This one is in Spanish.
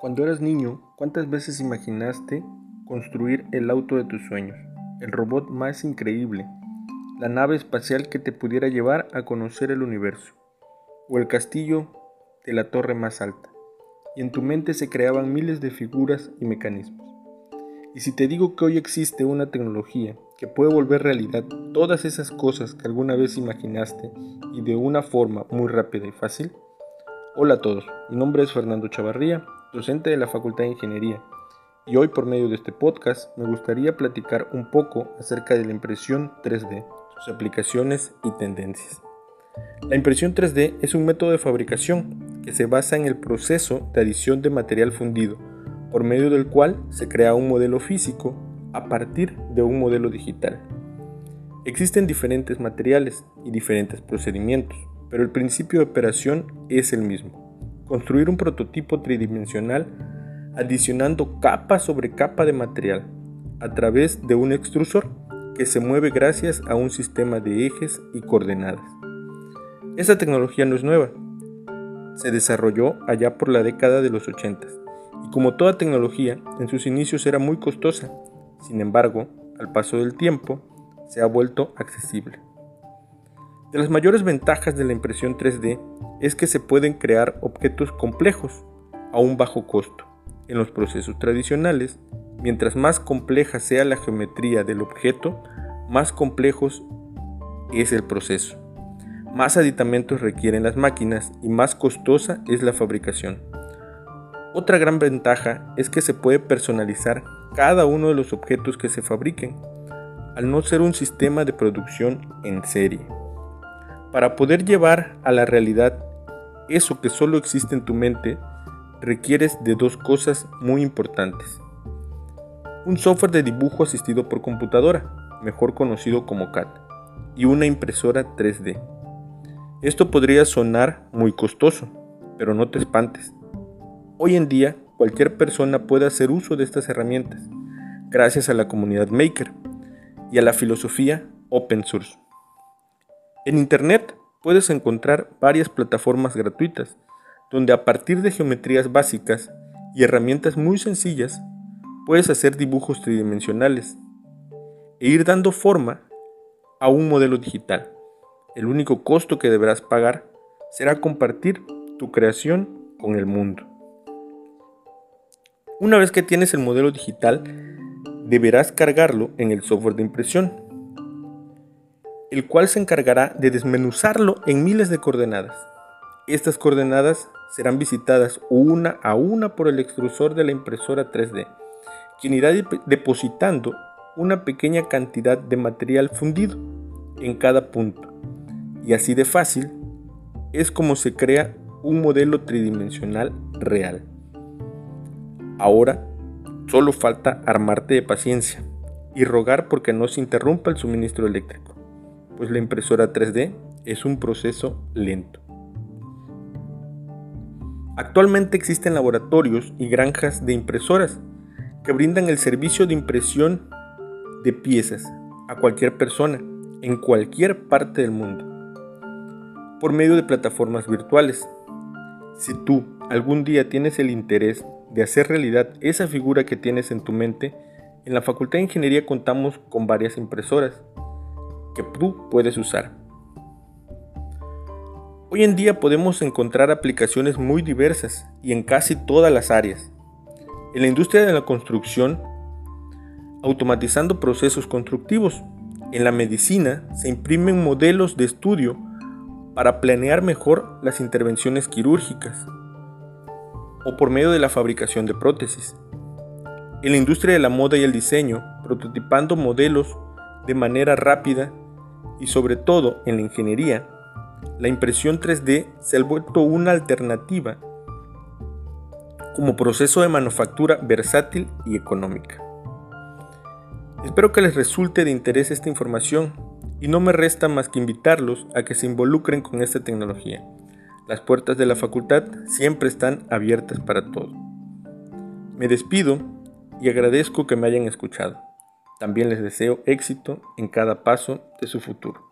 Cuando eras niño, ¿cuántas veces imaginaste construir el auto de tus sueños, el robot más increíble, la nave espacial que te pudiera llevar a conocer el universo, o el castillo de la torre más alta? Y en tu mente se creaban miles de figuras y mecanismos. Y si te digo que hoy existe una tecnología que puede volver realidad todas esas cosas que alguna vez imaginaste y de una forma muy rápida y fácil, Hola a todos, mi nombre es Fernando Chavarría docente de la Facultad de Ingeniería, y hoy por medio de este podcast me gustaría platicar un poco acerca de la impresión 3D, sus aplicaciones y tendencias. La impresión 3D es un método de fabricación que se basa en el proceso de adición de material fundido, por medio del cual se crea un modelo físico a partir de un modelo digital. Existen diferentes materiales y diferentes procedimientos, pero el principio de operación es el mismo construir un prototipo tridimensional adicionando capa sobre capa de material a través de un extrusor que se mueve gracias a un sistema de ejes y coordenadas. Esta tecnología no es nueva, se desarrolló allá por la década de los 80 y como toda tecnología en sus inicios era muy costosa, sin embargo, al paso del tiempo se ha vuelto accesible. De las mayores ventajas de la impresión 3D es que se pueden crear objetos complejos a un bajo costo. En los procesos tradicionales, mientras más compleja sea la geometría del objeto, más complejos es el proceso. Más aditamentos requieren las máquinas y más costosa es la fabricación. Otra gran ventaja es que se puede personalizar cada uno de los objetos que se fabriquen, al no ser un sistema de producción en serie. Para poder llevar a la realidad eso que solo existe en tu mente, requieres de dos cosas muy importantes. Un software de dibujo asistido por computadora, mejor conocido como CAD, y una impresora 3D. Esto podría sonar muy costoso, pero no te espantes. Hoy en día, cualquier persona puede hacer uso de estas herramientas, gracias a la comunidad Maker y a la filosofía Open Source. En Internet puedes encontrar varias plataformas gratuitas donde a partir de geometrías básicas y herramientas muy sencillas puedes hacer dibujos tridimensionales e ir dando forma a un modelo digital. El único costo que deberás pagar será compartir tu creación con el mundo. Una vez que tienes el modelo digital, deberás cargarlo en el software de impresión el cual se encargará de desmenuzarlo en miles de coordenadas. Estas coordenadas serán visitadas una a una por el extrusor de la impresora 3D, quien irá depositando una pequeña cantidad de material fundido en cada punto. Y así de fácil es como se crea un modelo tridimensional real. Ahora solo falta armarte de paciencia y rogar porque no se interrumpa el suministro eléctrico pues la impresora 3D es un proceso lento. Actualmente existen laboratorios y granjas de impresoras que brindan el servicio de impresión de piezas a cualquier persona en cualquier parte del mundo por medio de plataformas virtuales. Si tú algún día tienes el interés de hacer realidad esa figura que tienes en tu mente, en la Facultad de Ingeniería contamos con varias impresoras que tú puedes usar. Hoy en día podemos encontrar aplicaciones muy diversas y en casi todas las áreas. En la industria de la construcción, automatizando procesos constructivos. En la medicina se imprimen modelos de estudio para planear mejor las intervenciones quirúrgicas o por medio de la fabricación de prótesis. En la industria de la moda y el diseño, prototipando modelos de manera rápida y sobre todo en la ingeniería, la impresión 3D se ha vuelto una alternativa como proceso de manufactura versátil y económica. Espero que les resulte de interés esta información y no me resta más que invitarlos a que se involucren con esta tecnología. Las puertas de la facultad siempre están abiertas para todo. Me despido y agradezco que me hayan escuchado. También les deseo éxito en cada paso de su futuro.